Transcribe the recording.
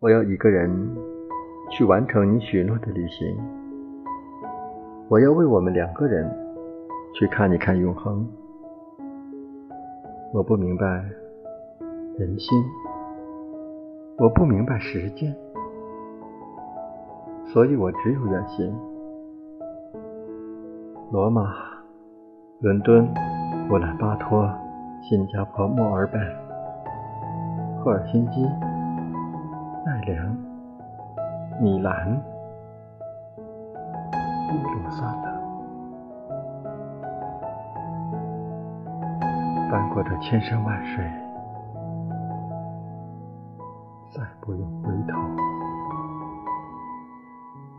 我要一个人去完成你许诺的旅行。我要为我们两个人去看一看永恒。我不明白人心，我不明白时间，所以我只有远行。罗马、伦敦、乌兰巴托、新加坡、墨尔本、赫尔辛基。米兰波罗萨翻过这千山万水再不用回头。